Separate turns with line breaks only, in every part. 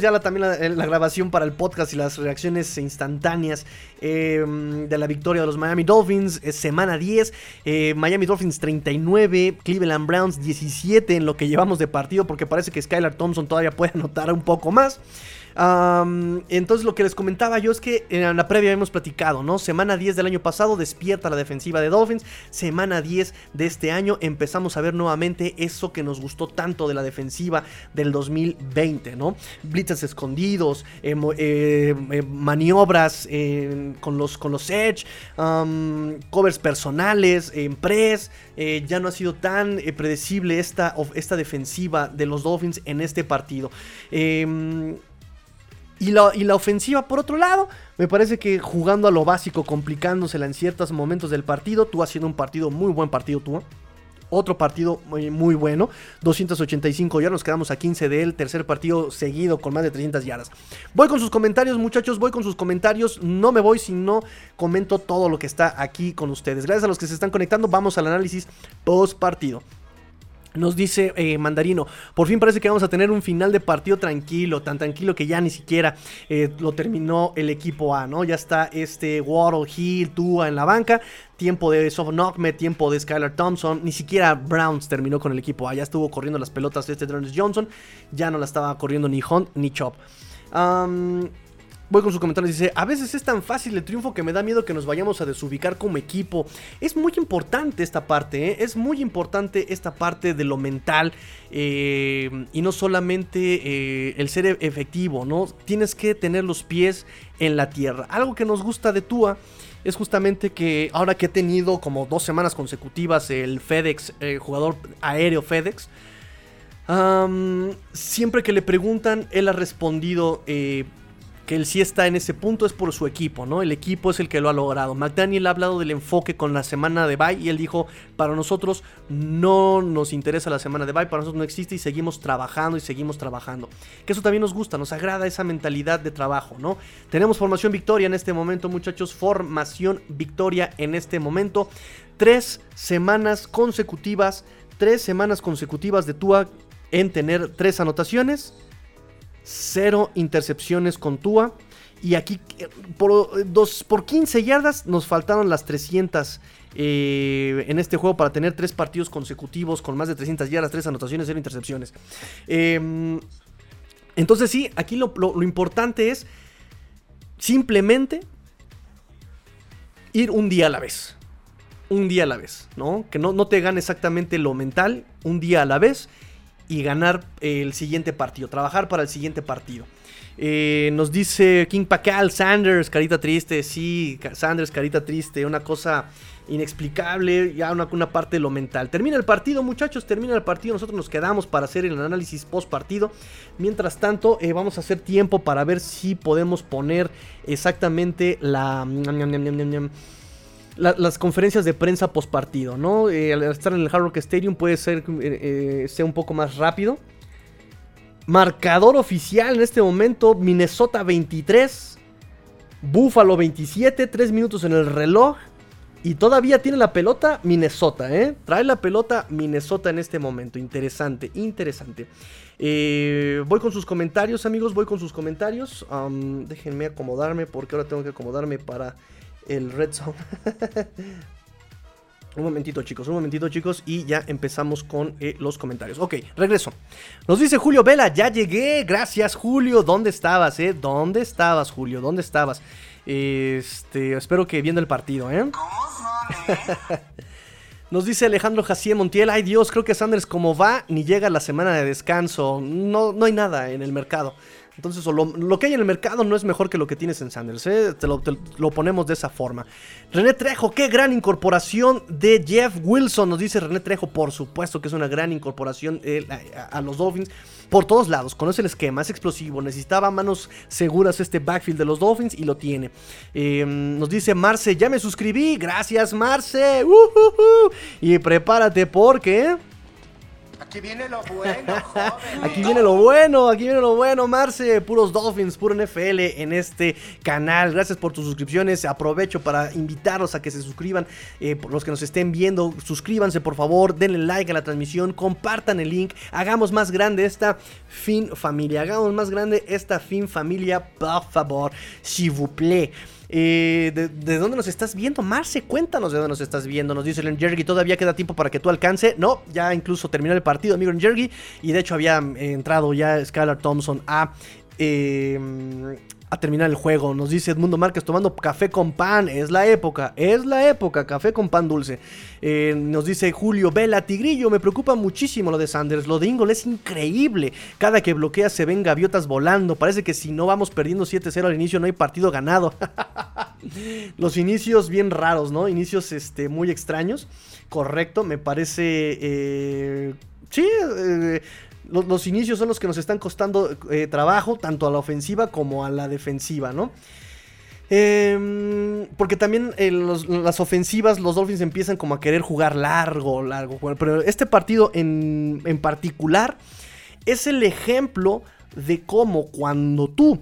ya la, también la, grabación para el podcast y las reacciones instantáneas em, de la victoria de los Miami Dolphins. semana 10, eh, Miami Dolphins 39, Cleveland Browns 17 en lo que llevamos de partido porque parece que Skylar Thompson todavía puede anotar un poco más entonces lo que les comentaba yo es que en la previa hemos platicado, ¿no? Semana 10 del año pasado despierta la defensiva de Dolphins. Semana 10 de este año empezamos a ver nuevamente eso que nos gustó tanto de la defensiva del 2020, ¿no? Blitzes escondidos, eh, eh, eh, maniobras con, los, con los edge, covers personales, en press. ya no ha sido tan predecible esta, esta defensiva de los Dolphins en este partido. Eh, y la, ofensiva, por otro lado, me parece que jugando a lo básico, complicándosela en ciertos momentos del partido, tú haciendo un partido, muy buen partido tú. Otro partido muy, muy bueno, 285 ya nos quedamos a 15 del tercer partido seguido con más de 300 yardas. Voy con sus comentarios, muchachos, voy con sus comentarios. No me voy si no comento todo lo que está aquí con ustedes. Gracias a los que se están conectando, vamos al análisis post partido. Nos dice eh, Mandarino, por fin parece que vamos a tener un final de partido tranquilo, tan tranquilo que ya ni siquiera eh, lo terminó el equipo A, ¿no? Ya está este Waddle, Hill, Tua en la banca, tiempo de Soft Knockme, tiempo de Skylar Thompson, ni siquiera Browns terminó con el equipo A, ya estuvo corriendo las pelotas de este Jones Johnson, ya no la estaba corriendo ni Hunt ni Chop. Voy con sus comentarios. Dice: A veces es tan fácil el triunfo que me da miedo que nos vayamos a desubicar como equipo. Es muy importante esta parte, ¿eh? es muy importante esta parte de lo mental eh, y no solamente eh, el ser efectivo, ¿no? Tienes que tener los pies en la tierra. Algo que nos gusta de Tua es justamente que ahora que he tenido como dos semanas consecutivas el FedEx, jugador aéreo FedEx. siempre que le preguntan, él ha respondido que él sí está en ese punto es por su equipo, ¿no? El equipo es el que lo ha logrado. McDaniel ha hablado del enfoque con la semana de bye y él dijo, para nosotros no nos interesa la semana de bye, para nosotros no existe y seguimos trabajando y seguimos trabajando. Que eso también nos gusta, nos agrada esa mentalidad de trabajo, ¿no? Tenemos formación victoria en este momento, muchachos, formación victoria en este momento. Tres semanas consecutivas, tres semanas consecutivas de Tua en tener tres anotaciones cero intercepciones con Tua. Y aquí eh, por, dos, por 15 yardas nos faltaron las 300 eh, en este juego para tener tres partidos consecutivos con más de 300 yardas, tres anotaciones, cero intercepciones. Em, entonces sí, aquí lo, importante es simplemente ir un día a la vez. Un día a la vez, ¿no? Que no, no te gane exactamente lo mental, un día a la vez y ganar el siguiente partido, trabajar para el siguiente partido. Eh, nos dice King Pacal, Sanders, carita triste, sí, Sanders, carita triste, una cosa inexplicable, ya una, una, parte de lo mental. Termina el partido, muchachos, termina el partido, nosotros nos quedamos para hacer el análisis post partido. Mientras tanto, eh, vamos a hacer tiempo para ver si podemos poner exactamente la las conferencias de prensa post partido, ¿no? Eh, al estar en el Hard Rock Stadium puede ser eh, sea un poco más rápido. Marcador oficial en este momento: Minnesota 23, Buffalo 27, 3 minutos en el reloj. Y todavía tiene la pelota Minnesota, ¿eh? Trae la pelota Minnesota en este momento. Interesante, interesante. Eh, voy con sus comentarios, amigos. Voy con sus comentarios. déjenme acomodarme porque ahora tengo que acomodarme para el Red Zone. un momentito chicos, un momentito chicos y ya empezamos con eh, los comentarios. Ok, regreso. Nos dice Julio Vela, ya llegué. Gracias Julio. ¿Dónde estabas, eh? ¿Dónde estabas Julio? ¿Dónde estabas? Este, espero que viendo el partido, ¿eh? Nos dice Alejandro Jacier Montiel, ay Dios, creo que Sanders como va, ni llega la semana de descanso. No, no hay nada en el mercado. Entonces, lo, que hay en el mercado no es mejor que lo que tienes en Sanders. ¿eh? Te, lo, ponemos de esa forma. René Trejo, qué gran incorporación de Jeff Wilson. Nos dice René Trejo, por supuesto que es una gran incorporación eh, a, los Dolphins. Por todos lados, conoce el esquema, es explosivo. Necesitaba manos seguras este backfield de los Dolphins y lo tiene. Em, nos dice Marce, ya me suscribí. Gracias, Marce. Y prepárate porque.
Aquí viene lo bueno, joven.
Aquí viene lo bueno, aquí viene lo bueno, Marce. Puros Dolphins, puro NFL en este canal. Gracias por tus suscripciones. Aprovecho para invitarlos a que se suscriban. Eh, por los que nos estén viendo, suscríbanse por favor. Denle like a la transmisión. Compartan el link. Hagamos más grande esta fin familia. Hagamos más grande esta fin familia. Por favor, s'il vous plaît. Eh, de, dónde nos estás viendo? Marce, cuéntanos de dónde nos estás viendo. Nos dice el Jergy, todavía queda tiempo para que tú alcance. No, ya incluso terminó el partido, amigo Jergy. Y de hecho había entrado ya Skylar Thompson a... Eh, a terminar el juego. Nos dice Edmundo Márquez tomando café con pan. Es la época, es la época. Café con pan dulce. Eh, nos dice Julio Vela Tigrillo. Me preocupa muchísimo lo de Sanders. Lo de Ingle es increíble. Cada que bloquea se ven gaviotas volando. Parece que si no vamos perdiendo 7-0 al inicio no hay partido ganado. Los inicios bien raros, ¿no? Inicios este, muy extraños. Correcto, me parece... Eh, sí, eh, los, inicios son los que nos están costando eh, trabajo, tanto a la ofensiva como a la defensiva, ¿no? Em, porque también las ofensivas, los Dolphins empiezan como a querer jugar largo, largo. Pero este partido en, en particular es el ejemplo de cómo cuando tú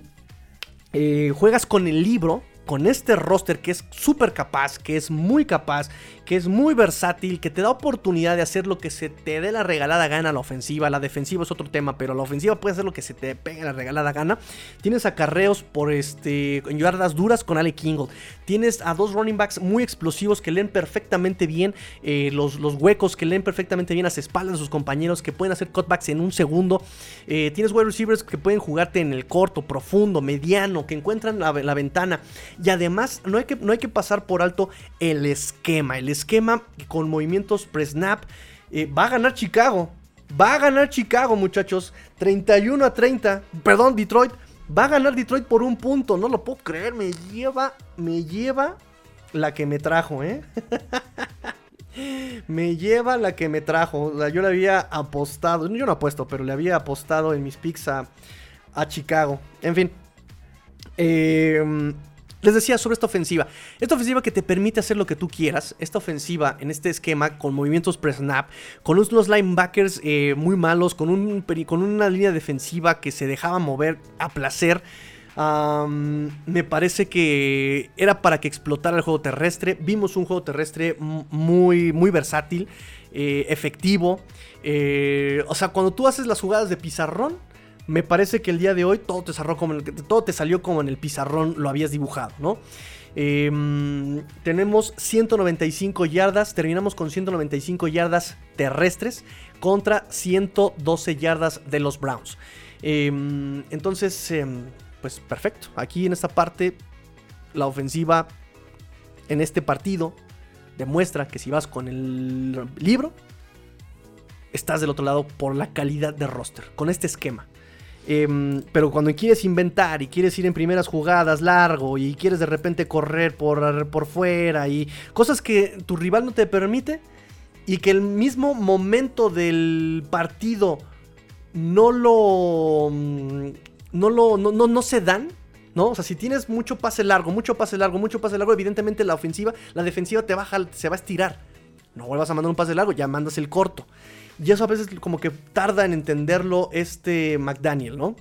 eh, juegas con el libro, con este roster que es súper capaz, que es muy capaz, que es muy versátil, que te da oportunidad de hacer lo que se te dé la regalada gana a la ofensiva. La defensiva es otro tema, pero la ofensiva puede hacer lo que se te pegue la regalada gana. Tienes acarreos por este yardas duras con Ale Kingle. Tienes a dos running backs muy explosivos que leen perfectamente bien eh, los, los, huecos, que leen perfectamente bien las espaldas de sus compañeros, que pueden hacer cutbacks en un segundo. Eh, tienes wide receivers que pueden jugarte en el corto, profundo, mediano, que encuentran la, ventana. Y además, no hay, que, no hay que pasar por alto el esquema. El esquema con movimientos pre-snap. Eh, va a ganar Chicago. Va a ganar Chicago, muchachos. 31 a 30. Perdón, Detroit. Va a ganar Detroit por un punto. No lo puedo creer. Me lleva. Me lleva la que me trajo, ¿eh? me lleva la que me trajo. yo le había apostado. Yo no apuesto, pero le había apostado en mis picks a, a Chicago. En fin. Eh, les decía sobre esta ofensiva. Esta ofensiva que te permite hacer lo que tú quieras. Esta ofensiva en este esquema con movimientos pre-snap, con unos linebackers eh, muy malos, con, un, con una línea defensiva que se dejaba mover a placer. me parece que era para que explotara el juego terrestre. Vimos un juego terrestre muy, muy versátil, eh, efectivo. Eh, o sea, cuando tú haces las jugadas de pizarrón, me parece que el día de hoy todo te, salió como en el pizarrón lo habías dibujado, ¿no? Em, tenemos 195 yardas, terminamos con 195 yardas terrestres contra 112 yardas de los Browns. Em, entonces, em, pues perfecto. Aquí en esta parte, la ofensiva en este partido demuestra que si vas con el libro, estás del otro lado por la calidad de roster, con este esquema. Em, pero cuando quieres inventar y quieres ir en primeras jugadas largo y quieres de repente correr por, por fuera y cosas que tu rival no te permite y que el mismo momento del partido no lo mm, no lo no, no, se dan ¿no? O sea, si tienes mucho pase largo, mucho pase largo, mucho pase largo, evidentemente la ofensiva, la defensiva te baja, se va a estirar. No vuelvas a mandar un pase largo, ya mandas el corto. Y eso a veces como que tarda en entenderlo este McDaniel, ¿no?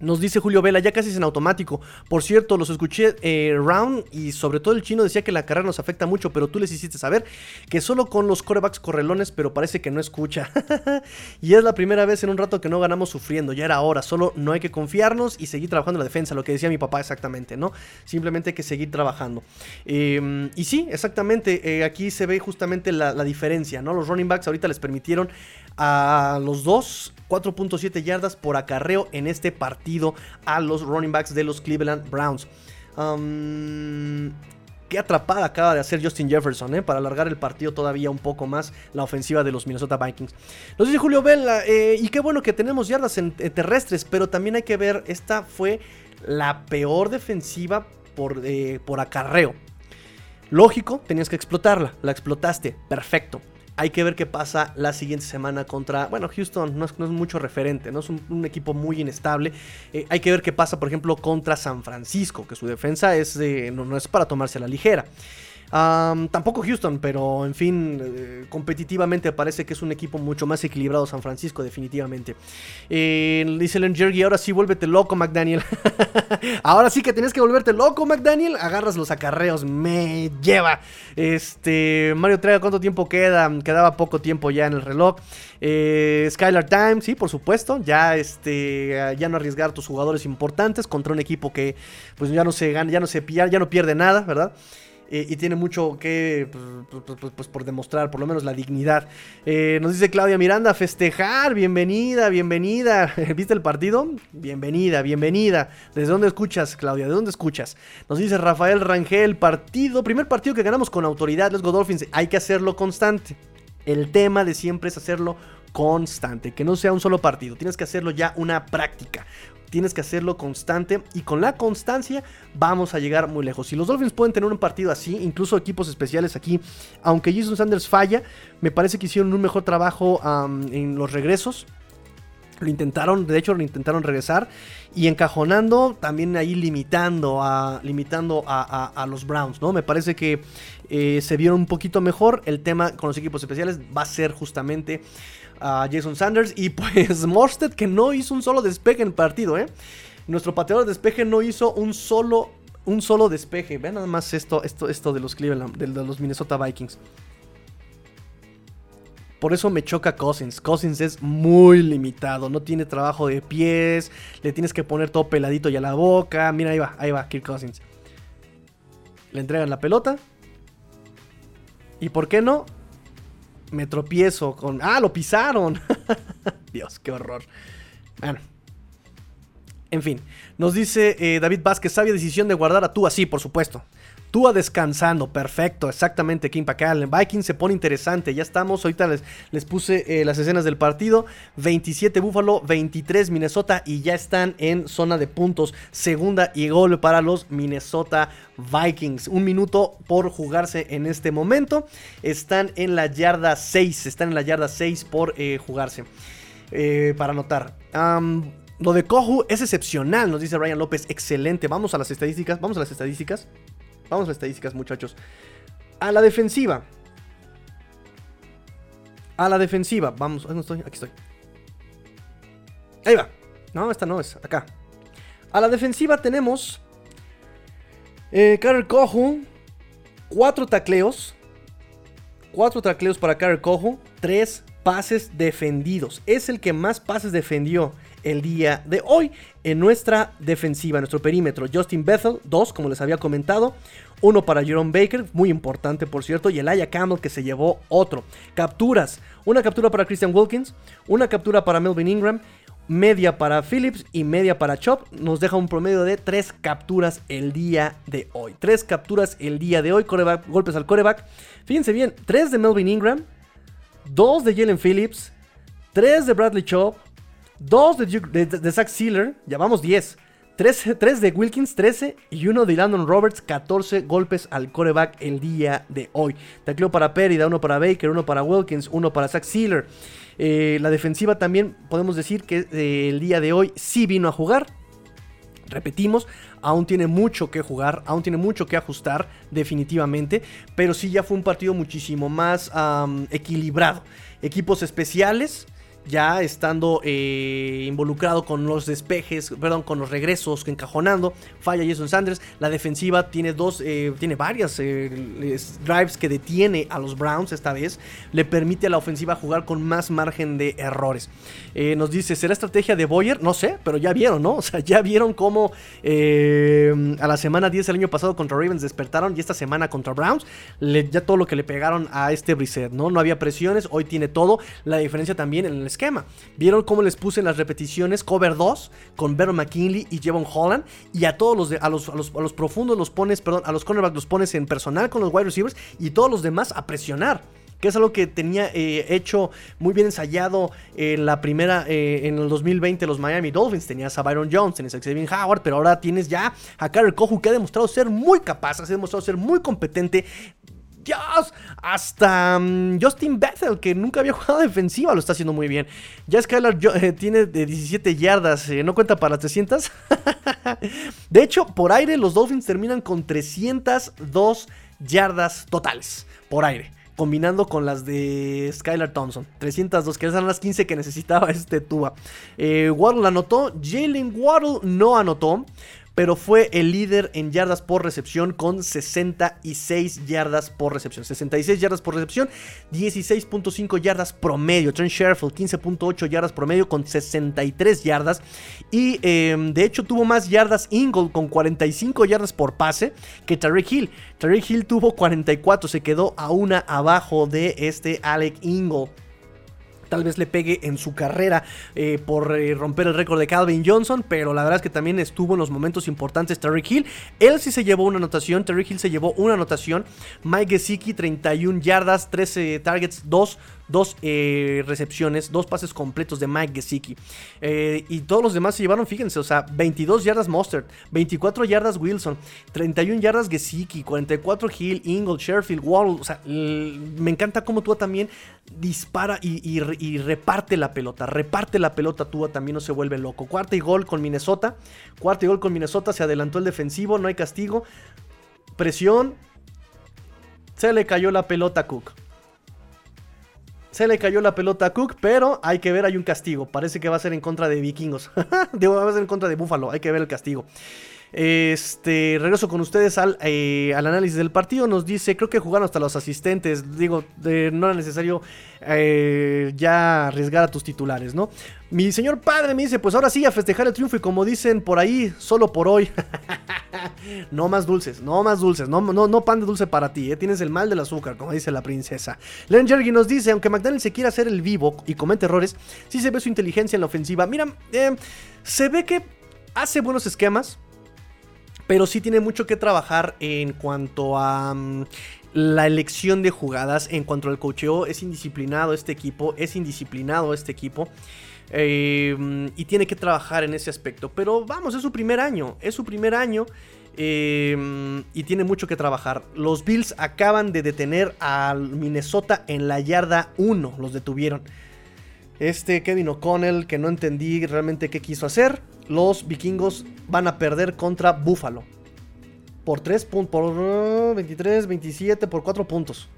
Nos dice Julio Vela, ya casi es en automático. Por cierto, los escuché eh, Round y sobre todo el chino decía que la carrera nos afecta mucho, pero tú les hiciste saber que solo con los corebacks correlones, pero parece que no escucha. y es la primera vez en un rato que no ganamos sufriendo, ya era hora, solo no hay que confiarnos y seguir trabajando la defensa, lo que decía mi papá exactamente, ¿no? Simplemente hay que seguir trabajando. Em, y sí, exactamente, eh, aquí se ve justamente la, la diferencia, ¿no? Los running backs ahorita les permitieron a los dos 4.7 yardas por acarreo en este partido a los running backs de los Cleveland Browns. qué atrapada acaba de hacer Justin Jefferson ¿eh? para alargar el partido todavía un poco más la ofensiva de los Minnesota Vikings. Nos dice Julio Vela, eh, y qué bueno que tenemos yardas en, terrestres, pero también hay que ver, esta fue la peor defensiva por, eh, por acarreo. Lógico, tenías que explotarla, la explotaste, perfecto. Hay que ver qué pasa la siguiente semana contra. Bueno, Houston no es, mucho referente, ¿no? Es un, equipo muy inestable. Eh, hay que ver qué pasa, por ejemplo, contra San Francisco, que su defensa es no, es para tomarse a la ligera. Tampoco Houston, pero en fin, eh, competitivamente parece que es un equipo mucho más equilibrado San Francisco, definitivamente. Eh, dice Len Jergy, ahora sí vuélvete loco, McDaniel. ahora sí que tienes que volverte loco, McDaniel. Agarras los acarreos, me lleva. Este, Mario Traga, ¿cuánto tiempo queda? Quedaba poco tiempo ya en el reloj. Eh, Skylar Time, sí, por supuesto. Ya, este, ya no arriesgar tus jugadores importantes contra un equipo que, pues ya no se gana, ya no se ya no pierde nada, ¿verdad? Eh, y tiene mucho que, pues, pues, pues, pues, por demostrar, por lo menos la dignidad. Eh, nos dice Claudia Miranda, festejar, bienvenida, bienvenida. ¿Viste el partido? Bienvenida, bienvenida. ¿Desde dónde escuchas, Claudia? ¿De dónde escuchas? Nos dice Rafael Rangel, partido, primer partido que ganamos con autoridad, Let's Go Dolphins. Hay que hacerlo constante. El tema de siempre es hacerlo constante, que no sea un solo partido, tienes que hacerlo ya una práctica. Tienes que hacerlo constante y con la constancia vamos a llegar muy lejos. Si los Dolphins pueden tener un partido así, incluso equipos especiales aquí, aunque Jason Sanders falla, me parece que hicieron un mejor trabajo en los regresos. Lo intentaron, de hecho lo intentaron regresar y encajonando, también ahí limitando a, limitando a, los Browns, ¿no? Me parece que eh, se vieron un poquito mejor. El tema con los equipos especiales va a ser justamente a Jason Sanders. Y pues Morsted que no hizo un solo despeje en el partido, ¿eh? Nuestro pateador de despeje no hizo un solo, un solo despeje. Vean nada más esto, esto, esto de los Cleveland, de, los Minnesota Vikings. Por eso me choca Cousins. Cousins es muy limitado. No tiene trabajo de pies. Le tienes que poner todo peladito y a la boca. Mira, ahí va, ahí va, Kirk Cousins. Le entregan la pelota. ¿Y por qué no? Me tropiezo con... Ah, lo pisaron. Dios, qué horror. Bueno. En fin, nos dice eh, David Vázquez, sabia decisión de guardar a tú así, por supuesto. Tua descansando, perfecto, exactamente, Kim El Vikings se pone interesante, ya estamos, ahorita les, les puse eh, las escenas del partido, 27 Buffalo, 23 Minnesota y ya están en zona de puntos, segunda y gol para los Minnesota Vikings. Un minuto por jugarse en este momento, están en la yarda 6, están en la yarda 6 por eh, jugarse, para anotar. Lo de Kohu es excepcional, nos dice Ryan López, excelente, vamos a las estadísticas, vamos a las estadísticas. Vamos a las estadísticas, muchachos. A la defensiva. A la defensiva. Vamos. ¿Dónde estoy? Aquí estoy. Ahí va. No, esta no es. Acá. A la defensiva tenemos. Eh, Carter Cojo. Cuatro tacleos. Cuatro tacleos para Carter Cojo. Tres pases defendidos. Es el que más pases defendió el día de hoy en nuestra defensiva, nuestro perímetro. Justin Bethel, dos, como les había comentado. Uno para Jerome Baker, muy importante por cierto. Y Elijah Campbell que se llevó otro. Capturas. Una captura para Christian Wilkins. Una captura para Melvin Ingram. Media para Phillips y media para Chop. Nos deja un promedio de tres capturas el día de hoy. Tres capturas el día de hoy. golpes al coreback. Fíjense bien, tres de Melvin Ingram. Dos de Jalen Phillips. Tres de Bradley Chop. Dos de, Zach Sealer, ya vamos 10. 3, de Wilkins, 13. Y uno de Landon Roberts, 14 golpes al coreback el día de hoy. Tacleo para Périda, uno para Baker, uno para Wilkins, uno para Zach Sealer. Eh, la defensiva también podemos decir que eh, el día de hoy sí vino a jugar. Repetimos, aún tiene mucho que jugar, aún tiene mucho que ajustar, definitivamente. Pero sí ya fue un partido muchísimo más equilibrado. Equipos especiales ya estando eh, involucrado con los despejes, perdón, con los regresos, encajonando, falla Jason Sanders. La defensiva tiene dos, eh, tiene varias eh, drives que detiene a los Browns esta vez. Le permite a la ofensiva jugar con más margen de errores. nos dice, ¿será estrategia de Boyer? No sé, pero ya vieron, ¿no? O sea, ya vieron cómo a la semana 10 el año pasado contra Ravens despertaron y esta semana contra Browns, ya todo lo que le pegaron a este Brissett, ¿no? No había presiones, hoy tiene todo. La diferencia también en el esquema. ¿Vieron cómo les puse en las repeticiones cover 2 con Baron McKinley y Jevon Holland? Y a todos los, de, a los, a los, profundos los pones, perdón, a los cornerbacks los pones en personal con los wide receivers y todos los demás a presionar que es algo que tenía eh, hecho muy bien ensayado en la primera, eh, en el 2020 los Miami Dolphins. Tenías a Byron Jones, tenías a Xavier Howard, pero ahora tienes ya a Carter Kohu que ha demostrado ser muy capaz, ha demostrado ser muy competente. Hasta mm, Justin Bethel, que nunca había jugado defensiva, lo está haciendo muy bien. Ya Skylar eh, tiene de 17 yardas, eh, no cuenta para las 300. de hecho, por aire los Dolphins terminan con 302 yardas totales por aire combinando con las de Skylar Thompson. 302, que eran las 15 que necesitaba este Tua. Eh, Waddle anotó, Jalen Waddle no anotó pero fue el líder en yardas por recepción con 66 yardas por recepción. 66 yardas por recepción, 16.5 yardas promedio. Trent Sherfield, 15.8 yardas promedio con 63 yardas. Y em, de hecho tuvo más yardas Ingle con 45 yardas por pase que Tariq Hill. Tariq Hill tuvo 44, se quedó a una abajo de este Alec Ingle tal vez le pegue en su carrera eh, por eh, romper el récord de Calvin Johnson, pero la verdad es que también estuvo en los momentos importantes Terry Hill. Él sí se llevó una anotación, Terry Hill se llevó una anotación, Mike Gesicki 31 yardas, 13 targets, 2 dos eh, recepciones, dos pases completos de Mike Gesicki. Eh, y todos los demás se llevaron, fíjense, o sea, 22 yardas Mustard, 24 yardas Wilson, 31 yardas Gesicki, 44 Hill, Ingle, Sherfield, Wall. O sea, me encanta cómo tú también dispara y, reparte la pelota. Reparte la pelota, Tua también no se vuelve loco. Cuarta y gol con Minnesota. Cuarta y gol con Minnesota, se adelantó el defensivo, no hay castigo. Presión. Se le cayó la pelota a Cook. Se le cayó la pelota a Cook, pero hay que ver, hay un castigo. Parece que va a ser en contra de Vikingos. va a ser en contra de Buffalo, hay que ver el castigo. Este, regreso con ustedes al, eh, al, análisis del partido. Nos dice, creo que jugaron hasta los asistentes. Digo, no era necesario eh, ya arriesgar a tus titulares, ¿no? Mi señor padre me dice, pues ahora sí, a festejar el triunfo y como dicen por ahí, solo por hoy. no más dulces, no más dulces, no, no, no pan de dulce para ti, ¿eh? tienes el mal del azúcar, como dice la princesa. Len Jergy nos dice, aunque McDaniel se quiera hacer el vivo y comete errores, sí se ve su inteligencia en la ofensiva. Mira, se ve que hace buenos esquemas, pero sí tiene mucho que trabajar en cuanto a mm, la elección de jugadas, en cuanto al cocheo. Es indisciplinado este equipo, es indisciplinado este equipo. Em, y tiene que trabajar en ese aspecto. Pero vamos, es su primer año. Es su primer año. Em, y tiene mucho que trabajar. Los Bills acaban de detener al Minnesota en la yarda 1. Los detuvieron. Este Kevin O'Connell, que no entendí realmente qué quiso hacer los vikingos van a perder contra Buffalo. Por 3 puntos, por 23, 27, por 4 puntos.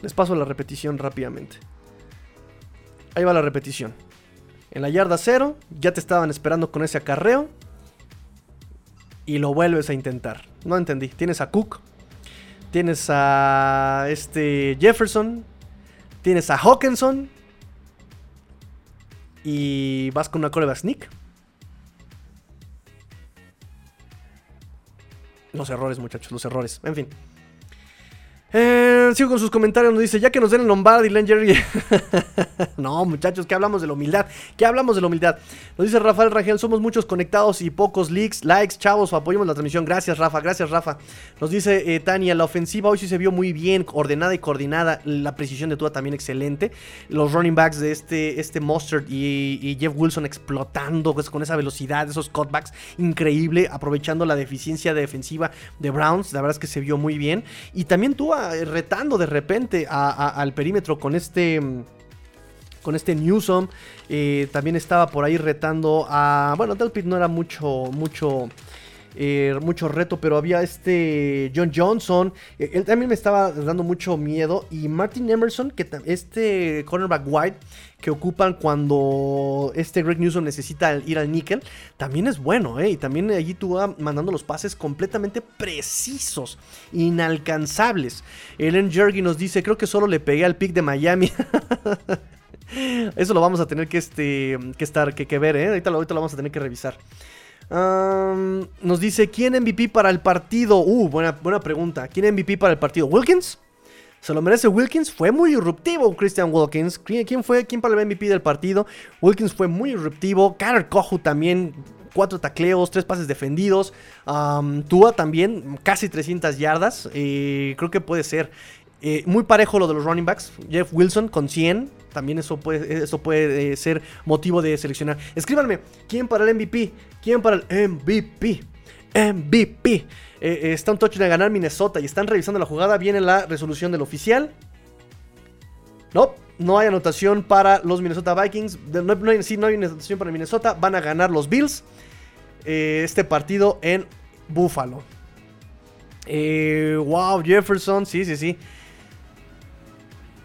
Les paso la repetición rápidamente. Ahí va la repetición. En la yarda 0, ya te estaban esperando con ese acarreo. Y lo vuelves a intentar. No entendí. Tienes a Cook. Tienes a este Jefferson. Tienes a Hawkinson. Y vas con una coreback sneak. Los errores, muchachos, los errores. En fin. Eh, sigo con sus comentarios. Nos dice: Ya que nos den Lombardi, Len Jerry. no, muchachos, que hablamos de la humildad. Que hablamos de la humildad. Nos dice Rafael Rangel: Somos muchos conectados y pocos leaks, likes, chavos. Apoyemos la transmisión. Gracias, Rafa. Gracias, Rafa. Nos dice eh, Tania: La ofensiva hoy sí se vio muy bien, ordenada y coordinada. La precisión de Tua también excelente. Los running backs de este, este Mustard y, Jeff Wilson explotando pues, con esa velocidad, esos cutbacks increíble, aprovechando la deficiencia defensiva de Browns. La verdad es que se vio muy bien. Y también Tua eh, retando de repente al perímetro con este con este Newsom. Eh, también estaba por ahí retando a. Bueno, Delpit no era mucho, mucho. Eh, mucho reto, pero había este John Johnson. él también me estaba dando mucho miedo. Y Martin Emerson, que este cornerback white que ocupan cuando este Greg Newsom necesita ir al níquel, también es bueno, ¿eh? Y también allí tú vas mandando los pases completamente precisos, inalcanzables. Ellen Jergy nos dice, creo que solo le pegué al pick de Miami. Eso lo vamos a tener que, este, que estar, que, ver, ¿eh? Ahorita, ahorita, lo vamos a tener que revisar. nos dice, ¿quién MVP para el partido? Uh, buena, buena pregunta. ¿Quién MVP para el partido? ¿Wilkins? Se lo merece Wilkins. Fue muy irruptivo Christian Wilkins. ¿Quién fue? ¿Quién para el MVP del partido? Wilkins fue muy irruptivo. Carter Kohu también. Cuatro tacleos, tres pases defendidos. Tua también, casi 300 yardas. Eh, creo que puede ser. Eh, muy parejo lo de los running backs. Jeff Wilson con 100. También eso puede, eso puede eh, ser motivo de seleccionar. Escríbanme, ¿quién para el MVP? ¿Quién para el MVP? MVP. Eh, está un touchdown de ganar Minnesota y están revisando la jugada. Viene la resolución del oficial. No, no hay anotación para los Minnesota Vikings. No, sí, no hay anotación para Minnesota. Van a ganar los Bills. Eh, este partido en Buffalo. Eh, wow, Jefferson, sí, sí, sí.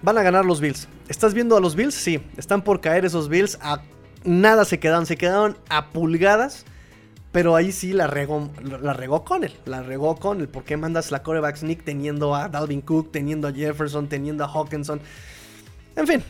Van a ganar los Bills. ¿Estás viendo a los Bills? Sí, están por caer esos Bills. A nada se quedaron, se quedaron a pulgadas. Pero ahí sí la regó, la regó con él. La regó con él. ¿Por qué mandas la coreback sneak teniendo a Dalvin Cook, teniendo a Jefferson, teniendo a Hawkinson? En fin,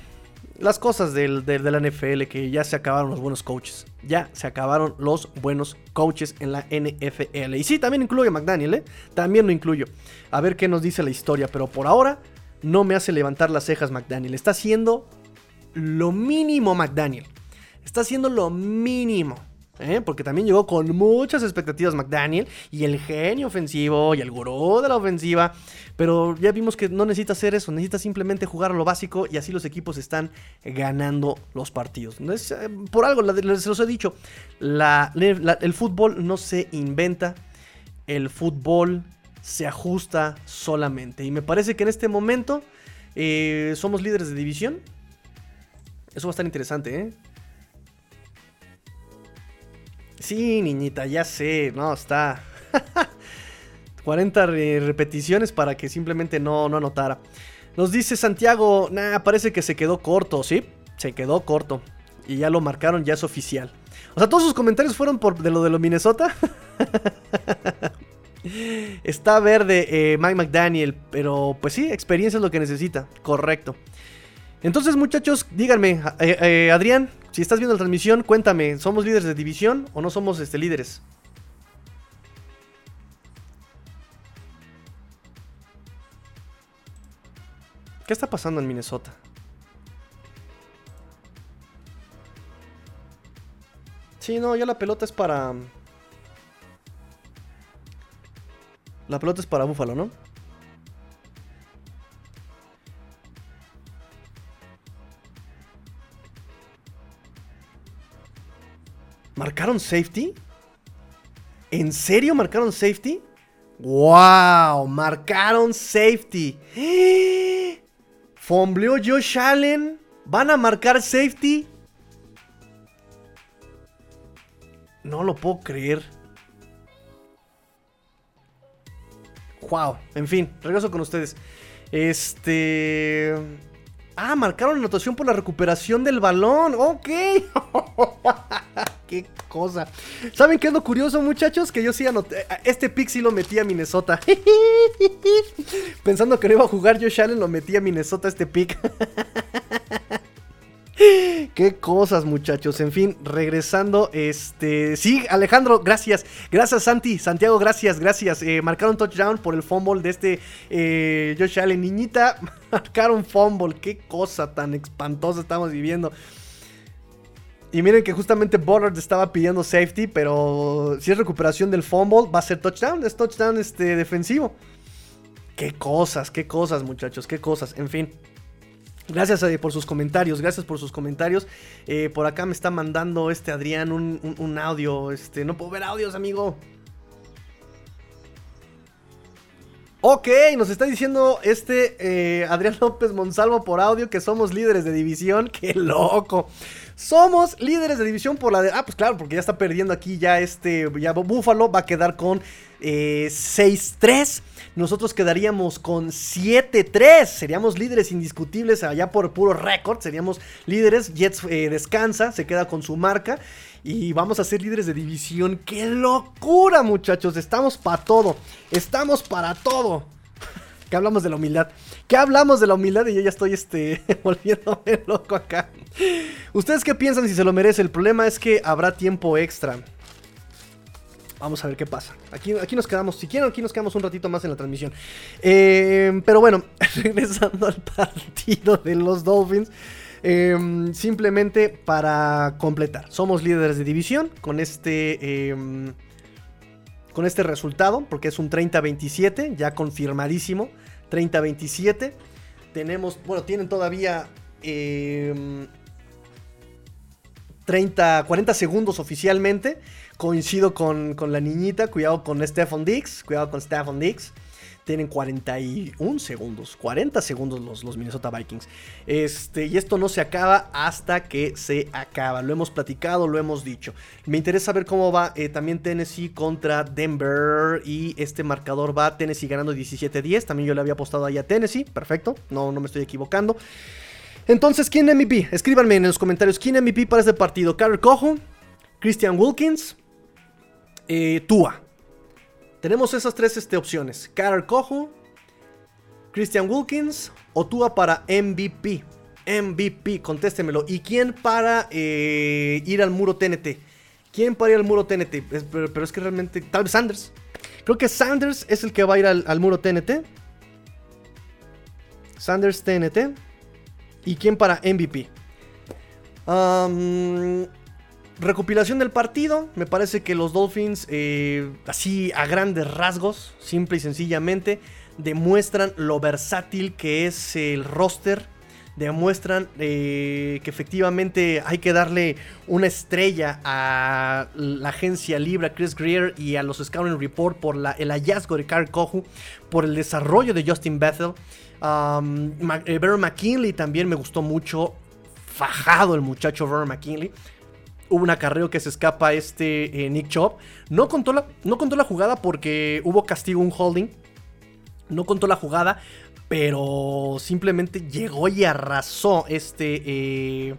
las cosas del, del, de la NFL que ya se acabaron los buenos coaches. Ya se acabaron los buenos coaches en la NFL. Y sí, también incluye a McDaniel, ¿eh? También lo incluyo. A ver qué nos dice la historia. Pero por ahora no me hace levantar las cejas McDaniel. Está haciendo lo mínimo McDaniel. Está haciendo lo mínimo. ¿Eh? Porque también llegó con muchas expectativas McDaniel y el genio ofensivo y el gurú de la ofensiva. Pero ya vimos que no necesita hacer eso, necesita simplemente jugar a lo básico y así los equipos están ganando los partidos. Eh, por algo, se los he dicho, el fútbol no se inventa, el fútbol se ajusta solamente. Y me parece que en este momento eh, somos líderes de división. Eso va a estar interesante, ¿eh? Sí, niñita, ya sé. No, está. 40 repeticiones para que simplemente no, no anotara. Nos dice Santiago, nah, parece que se quedó corto, ¿sí? Se quedó corto. Y ya lo marcaron, ya es oficial. O sea, todos sus comentarios fueron por de lo de lo Minnesota. Está verde eh, Mike McDaniel, pero pues sí, experiencia es lo que necesita. Correcto. Entonces, muchachos, díganme, eh, eh, Adrián, si estás viendo la transmisión, cuéntame, ¿somos líderes de división o no somos este, líderes? ¿Qué está pasando en Minnesota? Sí, no, ya la pelota es para... La pelota es para Búfalo, ¿no? ¿Marcaron safety? ¿En serio marcaron safety? ¡Wow! Marcaron safety. Fombleó Josh Allen. ¿Van a marcar safety? No lo puedo creer. Wow. En fin, regreso con ustedes. Este. Ah, marcaron anotación por la recuperación del balón. Ok. qué cosa. ¿Saben qué es lo curioso, muchachos? Que yo sí anoté. Este pick sí lo metí a Minnesota. Pensando que no iba a jugar Josh Allen, lo metí a Minnesota este pick. Qué cosas, muchachos. En fin, regresando. Este. Sí, Alejandro, gracias. Gracias, Santi. Santiago, gracias, gracias. Eh, marcaron touchdown por el fumble de este eh, Josh Allen. Niñita, marcaron fumble. Qué cosa tan espantosa estamos viviendo. Y miren que justamente Ballard estaba pidiendo safety, pero si es recuperación del fumble, va a ser touchdown, es touchdown este, defensivo. Qué cosas, qué cosas, muchachos, qué cosas. En fin. Gracias eh, por sus comentarios, gracias por sus comentarios. Eh, por acá me está mandando este Adrián un, audio. Este, no puedo ver audios, amigo. Ok, nos está diciendo este eh, Adrián López Monsalvo por audio que somos líderes de división. ¡Qué loco! Somos líderes de división por la de. Ah, pues claro, porque ya está perdiendo aquí ya este. Ya Buffalo va a quedar con 6-3. Eh, Nosotros quedaríamos con 7-3. Seríamos líderes indiscutibles allá por puro récord. Seríamos líderes. Jets eh, descansa, se queda con su marca. Y vamos a ser líderes de división. ¡Qué locura, muchachos! Estamos para todo. Estamos para todo. Que hablamos de la humildad. ¿Qué hablamos de la humildad y yo ya estoy este, volviéndome loco acá. ¿Ustedes qué piensan si se lo merece? El problema es que habrá tiempo extra. Vamos a ver qué pasa. Aquí, aquí nos quedamos, si quieren, aquí nos quedamos un ratito más en la transmisión. Eh, pero bueno, regresando al partido de los Dolphins. Em, simplemente para completar. Somos líderes de división con este... Em, con este resultado, porque es un 30-27, ya confirmadísimo. 30-27. Tenemos, bueno, tienen todavía 30, em, 40 segundos oficialmente. Coincido con, la niñita, cuidado con Stephon Dix, cuidado con Stephon Dix. Tienen 41 segundos, 40 segundos los, los, Minnesota Vikings. Este, y esto no se acaba hasta que se acaba. Lo hemos platicado, lo hemos dicho. Me interesa ver cómo va eh, también Tennessee contra Denver. Y este marcador va Tennessee ganando 17-10. También yo le había apostado ahí a Tennessee. Perfecto, no, no me estoy equivocando. Entonces, ¿quién MVP? Escríbanme en los comentarios. ¿Quién MVP para este partido? Carter Cojo, Christian Wilkins, eh, Tua. Tenemos esas tres este, opciones. Carter Cojo, Christian Wilkins o Tua para MVP. MVP, contéstemelo. ¿Y quién para eh, ir al muro TNT? ¿Quién para ir al muro TNT? pero, es que realmente. Tal vez Sanders. Creo que Sanders es el que va a ir al, muro TNT. Sanders TNT. ¿Y quién para MVP? Recopilación del partido. Me parece que los Dolphins, eh, así a grandes rasgos, simple y sencillamente, demuestran lo versátil que es el roster. Demuestran eh, que efectivamente hay que darle una estrella a la agencia libre, a Chris Greer y a los Scouting Report por el hallazgo de Carl Kohu, por el desarrollo de Justin Bethel. Um, eh, McKinley también me gustó mucho. Fajado el muchacho Baron McKinley hubo un acarreo que se escapa este eh, Nick Chop. No contó, la, no contó la jugada porque hubo castigo, un holding. No contó la jugada, pero simplemente llegó y arrasó este, eh,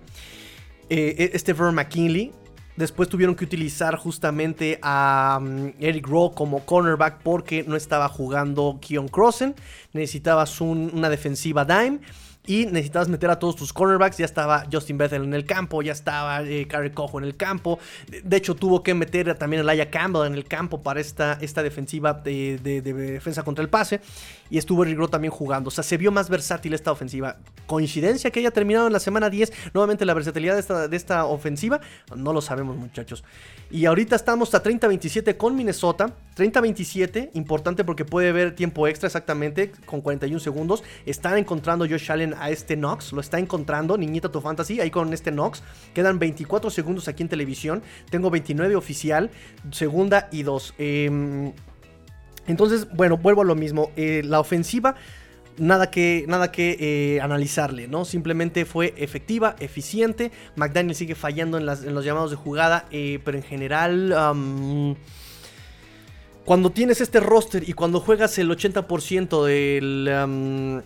eh, este Vern McKinley. Después tuvieron que utilizar justamente a mm, Eric Rowe como cornerback porque no estaba jugando Keon Crossen. Necesitabas una defensiva dime y necesitabas meter a todos tus cornerbacks. Ya estaba Justin Bethel en el campo, ya estaba eh, Cojo en el campo. De, hecho, tuvo que meter también a Laia Campbell en el campo para esta, esta defensiva de, defensa contra el pase. Y estuvo Eric también jugando. O sea, se vio más versátil esta ofensiva. ¿Coincidencia que haya terminado en la semana 10? Nuevamente la versatilidad de esta, de esta ofensiva. No lo sabemos, muchachos. Y ahorita estamos a 30-27 con Minnesota. 30-27, importante porque puede haber tiempo extra exactamente con 41 segundos. Están encontrando Josh Allen a este Knox, lo está encontrando, niñita tu fantasy, ahí con este Knox. Quedan 24 segundos aquí en televisión. Tengo 29 oficial, segunda y dos. Em, entonces, bueno, vuelvo a lo mismo. Eh, la ofensiva nada que, nada que eh, analizarle, ¿no? Simplemente fue efectiva, eficiente. McDaniel sigue fallando en, los llamados de jugada, eh, pero en general... cuando tienes este roster y cuando juegas el 80% del,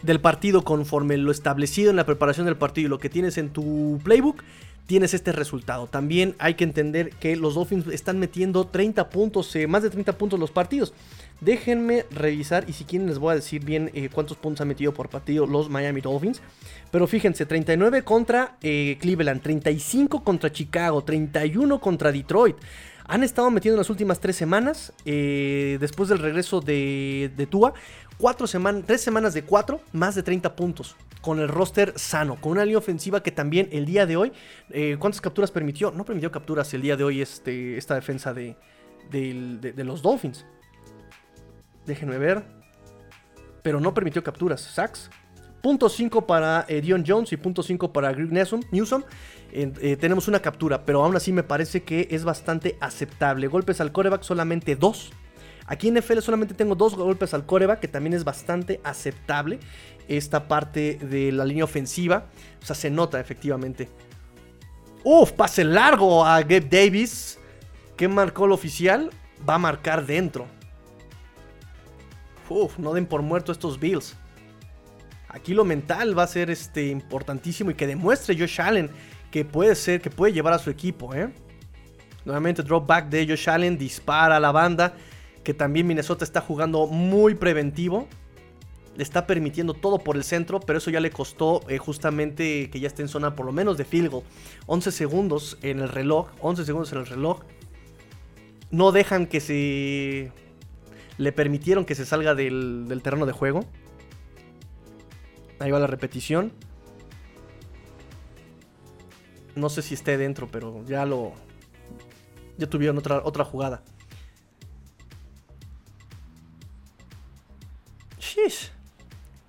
del partido conforme lo establecido en la preparación del partido y lo que tienes en tu playbook, tienes este resultado. También hay que entender que los Dolphins están metiendo 30 puntos, eh, más de 30 puntos los partidos. Déjenme revisar y si quieren les voy a decir bien eh, cuántos puntos han metido por partido los Miami Dolphins. Pero fíjense, 39 contra eh, Cleveland, 35 contra Chicago, 31 contra Detroit. Han estado metiendo en las últimas tres semanas, después del regreso de, de Tua, cuatro tres semanas de cuatro, más de 30 puntos. Con el roster sano, con una línea ofensiva que también el día de hoy, eh, ¿cuántas capturas permitió? No permitió capturas el día de hoy este, esta defensa de, los Dolphins. Déjenme ver. Pero no permitió capturas. Sacks. Punto 5 para eh, Dion Jones y punto 5 para Greg Newsom. Eh, tenemos una captura, pero aún así me parece que es bastante aceptable. Golpes al coreback solamente 2 Aquí en NFL solamente tengo dos golpes al coreback, que también es bastante aceptable. Esta parte de la línea ofensiva. O sea, se nota efectivamente. Uf, pase largo a Gabe Davis. ¿Qué marcó el oficial? Va a marcar dentro. Uf, no den por muerto estos Bills. Aquí lo mental va a ser este, importantísimo y que demuestre Josh Allen que puede ser, que puede llevar a su equipo. ¿eh? Nuevamente drop back de Josh Allen, dispara a la banda que también Minnesota está jugando muy preventivo. Le está permitiendo todo por el centro, pero eso ya le costó eh, justamente que ya esté en zona por lo menos de field goal. 11 segundos en el reloj, 11 segundos en el reloj. No dejan que se... Le permitieron que se salga del, del terreno de juego. Ahí va la repetición. No sé si esté dentro, pero ya lo... Ya tuvieron otra, otra jugada.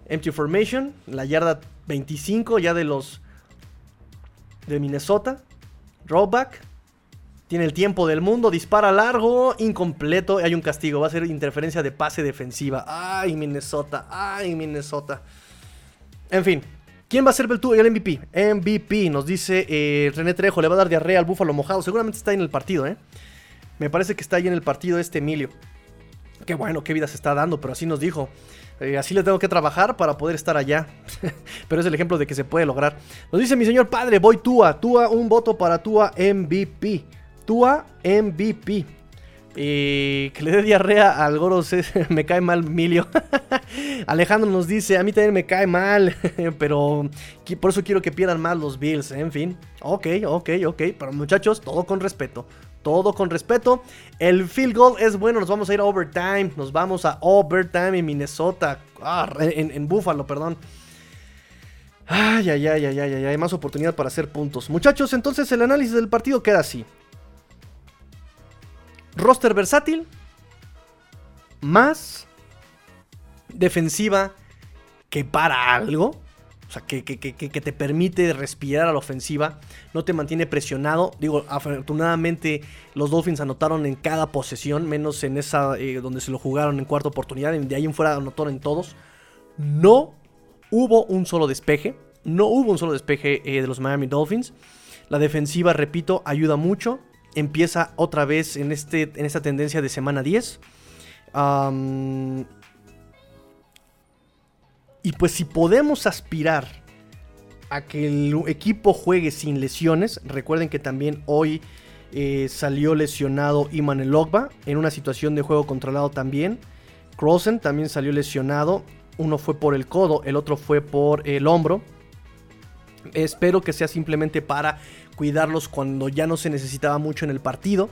Empty formation, la yarda 25 ya de los de Minnesota. Rollback. Tiene el tiempo del mundo, dispara largo, incompleto, hay un castigo, va a ser interferencia de pase defensiva. Ay, Minnesota, ay, Minnesota. En fin, ¿quién va a ser el, el MVP? MVP, nos dice eh, René Trejo, le va a dar diarrea al búfalo mojado. Seguramente está en el partido, ¿eh? Me parece que está ahí en el partido este Emilio. Qué bueno, qué vida se está dando, pero así nos dijo. Eh, así le tengo que trabajar para poder estar allá. pero es el ejemplo de que se puede lograr. Nos dice mi señor padre, voy Tua. Tua, un voto para Tua MVP. Tua MVP. Eh, que le dé diarrea al Goros me cae mal Emilio. Alejandro nos dice, a mí también me cae mal, pero por eso quiero que pierdan más los Bills. En fin, ok, ok, ok. Pero muchachos, todo con respeto todo con respeto. El field goal es bueno, nos vamos a ir a overtime. Nos vamos a overtime en Minnesota. Ah, en, en Buffalo, perdón. Ay, ay, ay, ay, ay, ay, hay más oportunidad para hacer puntos. Muchachos, entonces el análisis del partido queda así. Roster versátil. Más defensiva que para algo. O sea, que, te permite respirar a la ofensiva, no te mantiene presionado. Digo, afortunadamente los Dolphins anotaron en cada posesión, menos en esa eh, donde se lo jugaron en cuarta oportunidad. De ahí en fuera anotaron en todos. No hubo un solo despeje. No hubo un solo despeje eh, de los Miami Dolphins. La defensiva, repito, ayuda mucho. Empieza otra vez en, este, en esta tendencia de semana 10. Y pues si podemos aspirar a que el equipo juegue sin lesiones, recuerden que también hoy eh, salió lesionado Iman Elogba en una situación de juego controlado también. Crossen también salió lesionado. Uno fue por el codo, el otro fue por el hombro. Espero que sea simplemente para cuidarlos cuando ya no se necesitaba mucho en el partido.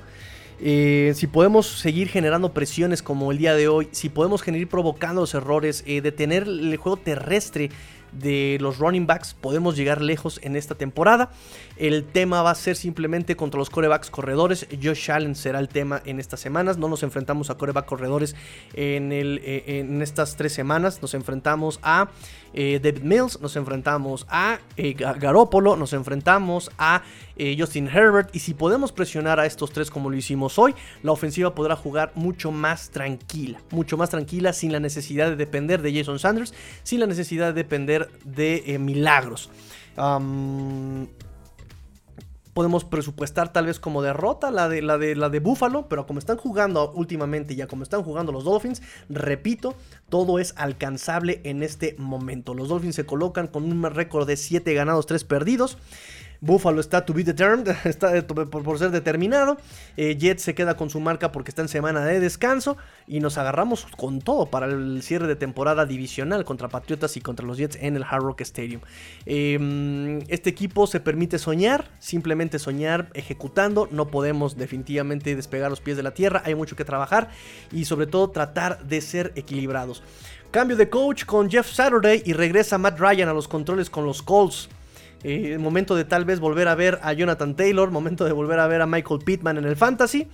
Eh, si podemos seguir generando presiones como el día de hoy, si podemos seguir provocando los errores, eh, detener el juego terrestre de los running backs, podemos llegar lejos en esta temporada. El tema va a ser simplemente contra los corebacks corredores. Josh Allen será el tema en estas semanas. No nos enfrentamos a coreback corredores en, eh, en estas tres semanas. Nos enfrentamos a David Mills, nos enfrentamos a Garópolo, nos enfrentamos a Justin Herbert. Y si podemos presionar a estos tres como lo hicimos hoy, la ofensiva podrá jugar mucho más tranquila, mucho más tranquila sin la necesidad de depender de Jason Sanders, sin la necesidad de depender de eh, milagros. podemos presupuestar tal vez como derrota la de, la, de, la de Buffalo, pero como están jugando últimamente, ya como están jugando los Dolphins, repito, todo es alcanzable en este momento. Los Dolphins se colocan con un récord de 7 ganados, 3 perdidos. Buffalo está to be determined, está eh, por, ser determinado. Eh, Jet se queda con su marca porque está en semana de descanso. Y nos agarramos con todo para el cierre de temporada divisional contra Patriotas y contra los Jets en el Hard Rock Stadium. Em, este equipo se permite soñar, simplemente soñar ejecutando. No podemos definitivamente despegar los pies de la tierra. Hay mucho que trabajar y sobre todo tratar de ser equilibrados. Cambio de coach con Jeff Saturday y regresa Matt Ryan a los controles con los Colts. Eh, momento de tal vez volver a ver a Jonathan Taylor, momento de volver a ver a Michael Pittman en el Fantasy.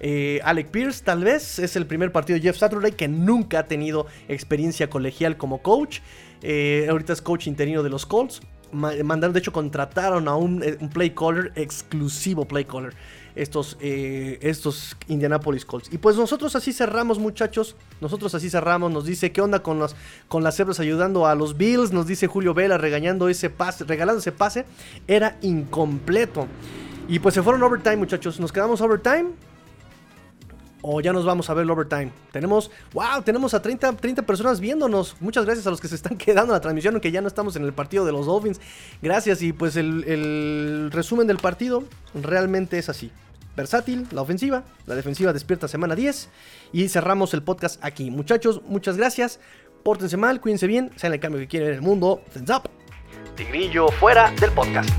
Eh, Alec Pierce tal vez es el primer partido de Jeff Saturday que nunca ha tenido experiencia colegial como coach. Eh, ahorita es coach interino de los Colts. Mandaron, de hecho, contrataron a un, un play caller, exclusivo play caller estos, eh, estos Indianapolis Colts. Y pues nosotros así cerramos, muchachos. Nosotros así cerramos. Nos dice qué onda con, los, con las cebras ayudando a los Bills. Nos dice Julio Vela regañando ese pase, regalando ese pase. Era incompleto. Y pues se fueron overtime, muchachos. Nos quedamos overtime. O ya nos vamos a ver el overtime. Tenemos, wow, tenemos a 30, 30 personas viéndonos. Muchas gracias a los que se están quedando en la transmisión, aunque ya no estamos en el partido de los Dolphins. Gracias y pues el, el resumen del partido realmente es así versátil, la ofensiva, la defensiva despierta semana 10 y cerramos el podcast aquí. Muchachos, muchas gracias, pórtense mal, cuídense bien, sean el cambio que quieren en el mundo. Thumbs up. Tigrillo fuera del podcast.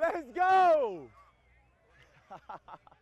Let's go!